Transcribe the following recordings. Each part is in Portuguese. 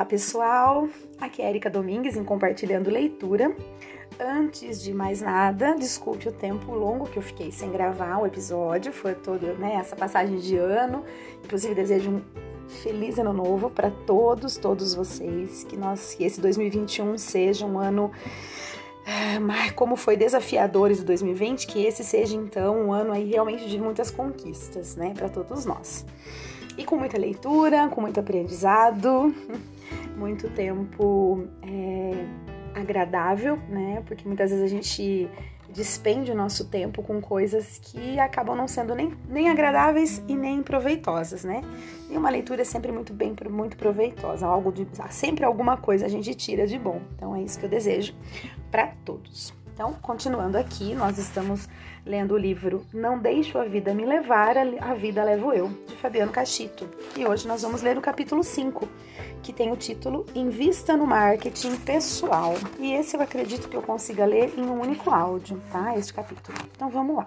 Olá pessoal, aqui é Erika Domingues em Compartilhando Leitura. Antes de mais nada, desculpe o tempo longo que eu fiquei sem gravar o episódio, foi toda né, essa passagem de ano. Inclusive, desejo um feliz ano novo para todos, todos vocês, que, nós, que esse 2021 seja um ano eh, como foi desafiador esse 2020, que esse seja então um ano aí realmente de muitas conquistas, né, para todos nós. E com muita leitura, com muito aprendizado, muito tempo é, agradável, né? Porque muitas vezes a gente despende o nosso tempo com coisas que acabam não sendo nem, nem agradáveis e nem proveitosas, né? E uma leitura é sempre muito bem, muito proveitosa, algo de, sempre alguma coisa a gente tira de bom. Então é isso que eu desejo para todos. Então, continuando aqui, nós estamos lendo o livro Não Deixo a Vida Me Levar, a Vida Levo Eu, de Fabiano Cachito. E hoje nós vamos ler o capítulo 5, que tem o título Invista no Marketing Pessoal. E esse eu acredito que eu consiga ler em um único áudio, tá? Este capítulo. Então vamos lá.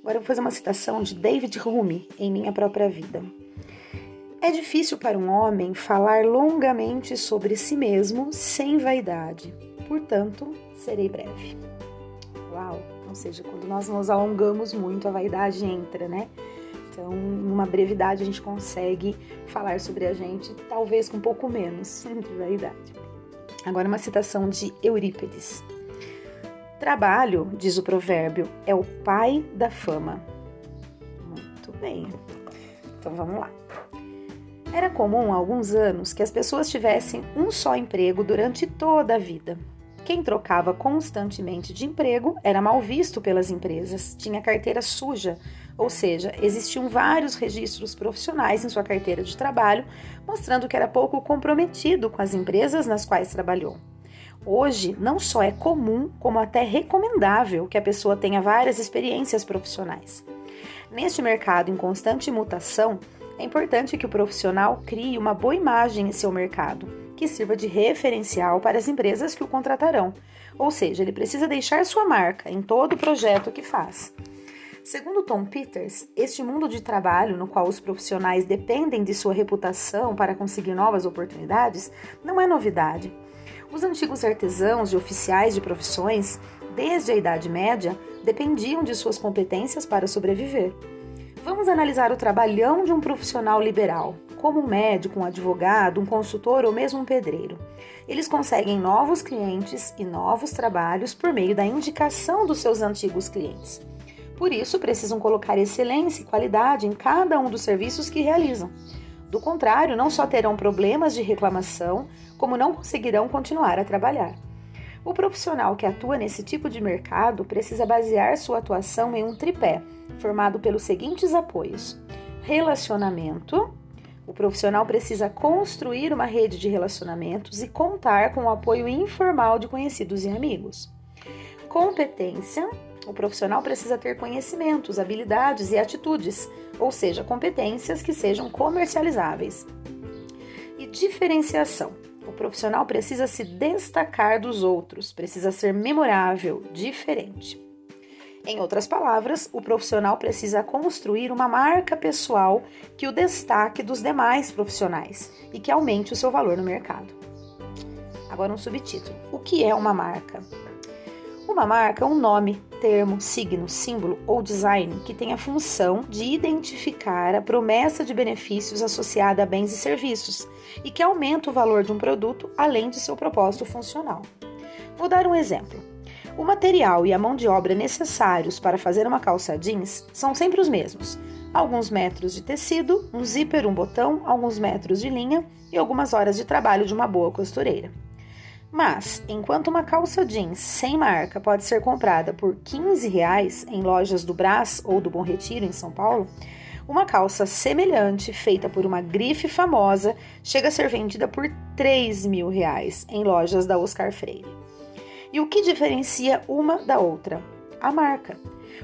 Agora eu vou fazer uma citação de David Rumi em Minha Própria Vida. É difícil para um homem falar longamente sobre si mesmo sem vaidade portanto, serei breve. Uau! Ou seja, quando nós nos alongamos muito, a vaidade entra, né? Então, numa brevidade, a gente consegue falar sobre a gente, talvez com um pouco menos de vaidade. Agora, uma citação de Eurípides. Trabalho, diz o provérbio, é o pai da fama. Muito bem. Então vamos lá. Era comum há alguns anos que as pessoas tivessem um só emprego durante toda a vida. Quem trocava constantemente de emprego era mal visto pelas empresas, tinha carteira suja, ou seja, existiam vários registros profissionais em sua carteira de trabalho, mostrando que era pouco comprometido com as empresas nas quais trabalhou. Hoje, não só é comum, como até recomendável que a pessoa tenha várias experiências profissionais. Neste mercado em constante mutação, é importante que o profissional crie uma boa imagem em seu mercado que sirva de referencial para as empresas que o contratarão. Ou seja, ele precisa deixar sua marca em todo o projeto que faz. Segundo Tom Peters, este mundo de trabalho no qual os profissionais dependem de sua reputação para conseguir novas oportunidades não é novidade. Os antigos artesãos e oficiais de profissões, desde a Idade Média, dependiam de suas competências para sobreviver. Vamos analisar o trabalhão de um profissional liberal, como um médico, um advogado, um consultor ou mesmo um pedreiro. Eles conseguem novos clientes e novos trabalhos por meio da indicação dos seus antigos clientes. Por isso, precisam colocar excelência e qualidade em cada um dos serviços que realizam. Do contrário, não só terão problemas de reclamação, como não conseguirão continuar a trabalhar. O profissional que atua nesse tipo de mercado precisa basear sua atuação em um tripé, formado pelos seguintes apoios: relacionamento, o profissional precisa construir uma rede de relacionamentos e contar com o apoio informal de conhecidos e amigos. Competência: o profissional precisa ter conhecimentos, habilidades e atitudes, ou seja, competências que sejam comercializáveis. E diferenciação: profissional precisa se destacar dos outros, precisa ser memorável, diferente. Em outras palavras, o profissional precisa construir uma marca pessoal que o destaque dos demais profissionais e que aumente o seu valor no mercado. Agora, um subtítulo: O que é uma marca? Uma marca é um nome, termo, signo, símbolo ou design que tem a função de identificar a promessa de benefícios associada a bens e serviços e que aumenta o valor de um produto além de seu propósito funcional. Vou dar um exemplo. O material e a mão de obra necessários para fazer uma calça jeans são sempre os mesmos. Alguns metros de tecido, um zíper, um botão, alguns metros de linha e algumas horas de trabalho de uma boa costureira. Mas, enquanto uma calça jeans sem marca pode ser comprada por 15 reais em lojas do Brás ou do Bom Retiro em São Paulo, uma calça semelhante, feita por uma grife famosa, chega a ser vendida por 3 mil reais em lojas da Oscar Freire. E o que diferencia uma da outra? A marca.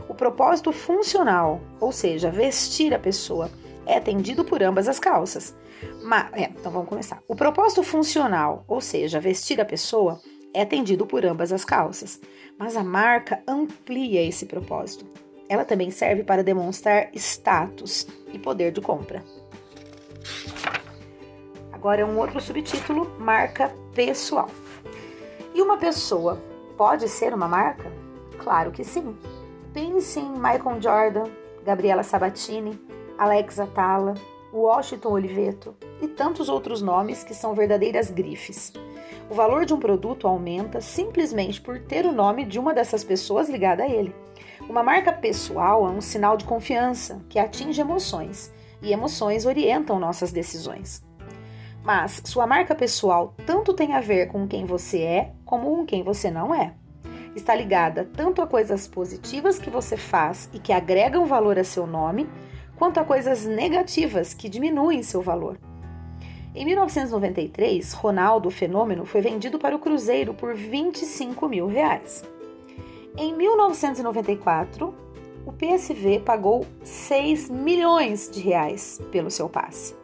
O propósito funcional, ou seja, vestir a pessoa, é atendido por ambas as calças. Mas, é, então vamos começar. O propósito funcional, ou seja, vestir a pessoa, é atendido por ambas as calças. Mas a marca amplia esse propósito. Ela também serve para demonstrar status e poder de compra. Agora é um outro subtítulo: marca pessoal. E uma pessoa pode ser uma marca? Claro que sim. Pense em Michael Jordan, Gabriela Sabatini, Alex Atala, Washington Oliveto e tantos outros nomes que são verdadeiras grifes. O valor de um produto aumenta simplesmente por ter o nome de uma dessas pessoas ligada a ele. Uma marca pessoal é um sinal de confiança que atinge emoções, e emoções orientam nossas decisões. Mas sua marca pessoal tanto tem a ver com quem você é como com quem você não é. Está ligada tanto a coisas positivas que você faz e que agregam valor a seu nome, quanto a coisas negativas que diminuem seu valor. Em 1993, Ronaldo Fenômeno foi vendido para o Cruzeiro por 25 mil reais. Em 1994, o PSV pagou 6 milhões de reais pelo seu passe.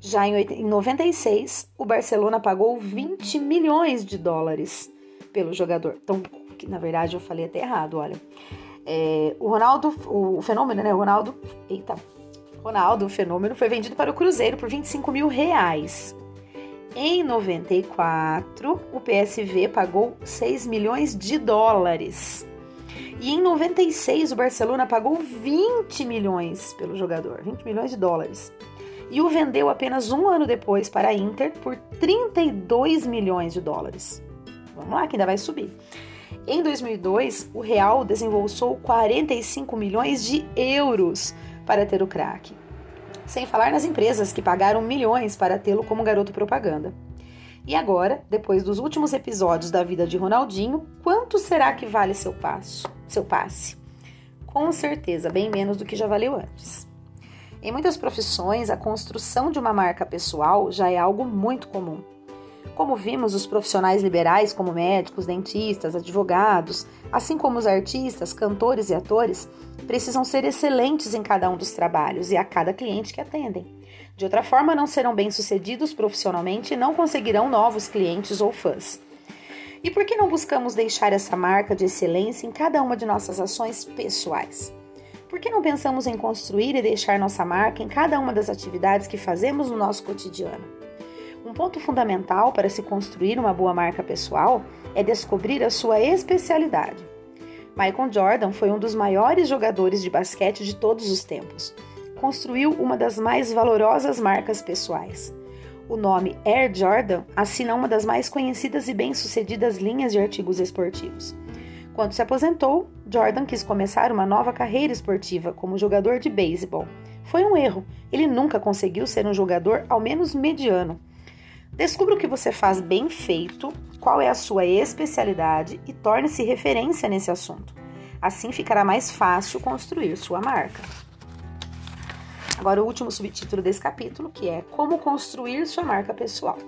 Já em 96, o Barcelona pagou 20 milhões de dólares pelo jogador. Então, na verdade, eu falei até errado, olha. É, o Ronaldo, o fenômeno, né? O Ronaldo, eita, Ronaldo, o fenômeno, foi vendido para o Cruzeiro por 25 mil reais. Em 94, o PSV pagou 6 milhões de dólares. E em 96, o Barcelona pagou 20 milhões pelo jogador, 20 milhões de dólares. E o vendeu apenas um ano depois para a Inter por 32 milhões de dólares. Vamos lá, que ainda vai subir. Em 2002, o Real desembolsou 45 milhões de euros para ter o craque. Sem falar nas empresas que pagaram milhões para tê-lo como garoto propaganda. E agora, depois dos últimos episódios da vida de Ronaldinho, quanto será que vale seu passo, seu passe? Com certeza, bem menos do que já valeu antes. Em muitas profissões, a construção de uma marca pessoal já é algo muito comum. Como vimos, os profissionais liberais, como médicos, dentistas, advogados, assim como os artistas, cantores e atores, precisam ser excelentes em cada um dos trabalhos e a cada cliente que atendem. De outra forma, não serão bem-sucedidos profissionalmente e não conseguirão novos clientes ou fãs. E por que não buscamos deixar essa marca de excelência em cada uma de nossas ações pessoais? Por que não pensamos em construir e deixar nossa marca em cada uma das atividades que fazemos no nosso cotidiano? Um ponto fundamental para se construir uma boa marca pessoal é descobrir a sua especialidade. Michael Jordan foi um dos maiores jogadores de basquete de todos os tempos. Construiu uma das mais valorosas marcas pessoais. O nome Air Jordan assina uma das mais conhecidas e bem-sucedidas linhas de artigos esportivos. Quando se aposentou, Jordan quis começar uma nova carreira esportiva como jogador de beisebol. Foi um erro. Ele nunca conseguiu ser um jogador ao menos mediano. Descubra o que você faz bem feito, qual é a sua especialidade e torne-se referência nesse assunto. Assim ficará mais fácil construir sua marca. Agora, o último subtítulo desse capítulo, que é Como construir sua marca pessoal.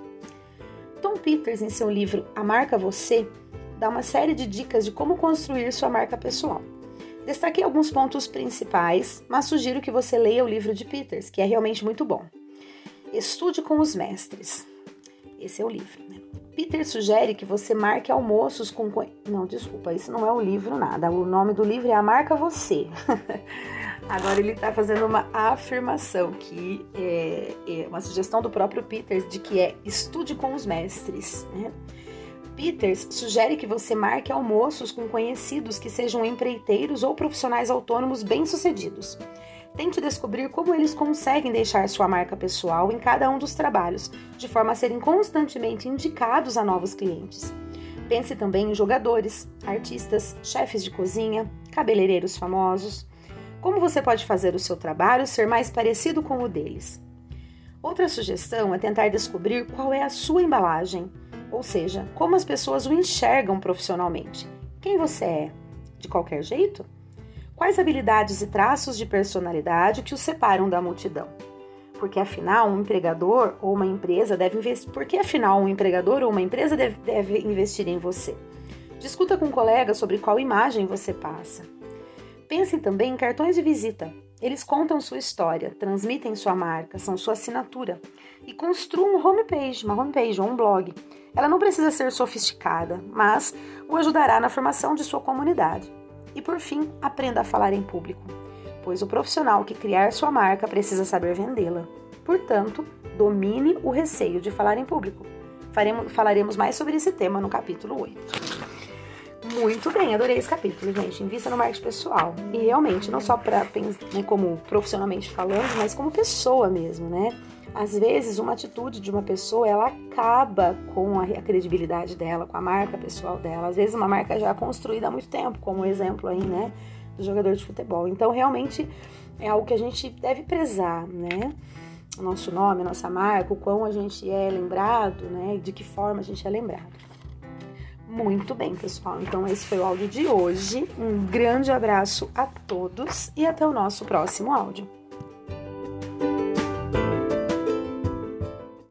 Tom Peters, em seu livro A Marca Você, dá uma série de dicas de como construir sua marca pessoal. Destaquei alguns pontos principais, mas sugiro que você leia o livro de Peters, que é realmente muito bom. Estude com os mestres. Esse é o livro. Né? Peter sugere que você marque almoços com. Não, desculpa, isso não é o livro, nada. O nome do livro é A Marca Você. Agora ele está fazendo uma afirmação que é, é, uma sugestão do próprio Peters de que é estude com os mestres. Né? Peters sugere que você marque almoços com conhecidos que sejam empreiteiros ou profissionais autônomos bem-sucedidos. Tente descobrir como eles conseguem deixar sua marca pessoal em cada um dos trabalhos, de forma a serem constantemente indicados a novos clientes. Pense também em jogadores, artistas, chefes de cozinha, cabeleireiros famosos. Como você pode fazer o seu trabalho ser mais parecido com o deles? Outra sugestão é tentar descobrir qual é a sua embalagem, ou seja, como as pessoas o enxergam profissionalmente. Quem você é? De qualquer jeito? Quais habilidades e traços de personalidade que o separam da multidão? Porque afinal, um empregador ou uma empresa deve investir. Porque afinal, um empregador ou uma empresa deve, deve investir em você? Discuta com um colega sobre qual imagem você passa. Pense também em cartões de visita. Eles contam sua história, transmitem sua marca, são sua assinatura. E construa uma homepage, uma homepage ou um blog. Ela não precisa ser sofisticada, mas o ajudará na formação de sua comunidade. E por fim, aprenda a falar em público, pois o profissional que criar sua marca precisa saber vendê-la. Portanto, Domine o receio de falar em público. Faremos, falaremos mais sobre esse tema no capítulo 8. Muito bem, adorei esse capítulo, gente. Invista no marketing pessoal. E realmente, não só para né, como profissionalmente falando, mas como pessoa mesmo, né? Às vezes, uma atitude de uma pessoa, ela acaba com a credibilidade dela, com a marca pessoal dela. Às vezes, uma marca já construída há muito tempo, como o exemplo aí, né, do jogador de futebol. Então, realmente, é algo que a gente deve prezar, né? O nosso nome, a nossa marca, o quão a gente é lembrado, né? De que forma a gente é lembrado. Muito bem, pessoal. Então, esse foi o áudio de hoje. Um grande abraço a todos e até o nosso próximo áudio.